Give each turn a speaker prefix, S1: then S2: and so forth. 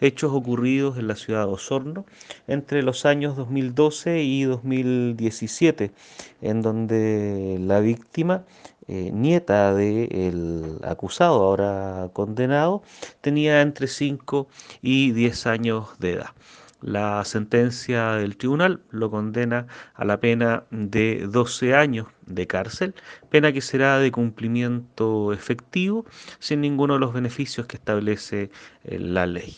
S1: hechos ocurridos en la ciudad de Osorno entre los años 2012 y 2017, en donde la víctima, eh, nieta del acusado, ahora condenado, tenía entre 5 y 10 años de edad. La sentencia del tribunal lo condena a la pena de 12 años de cárcel, pena que será de cumplimiento efectivo sin ninguno de los beneficios que establece eh, la ley.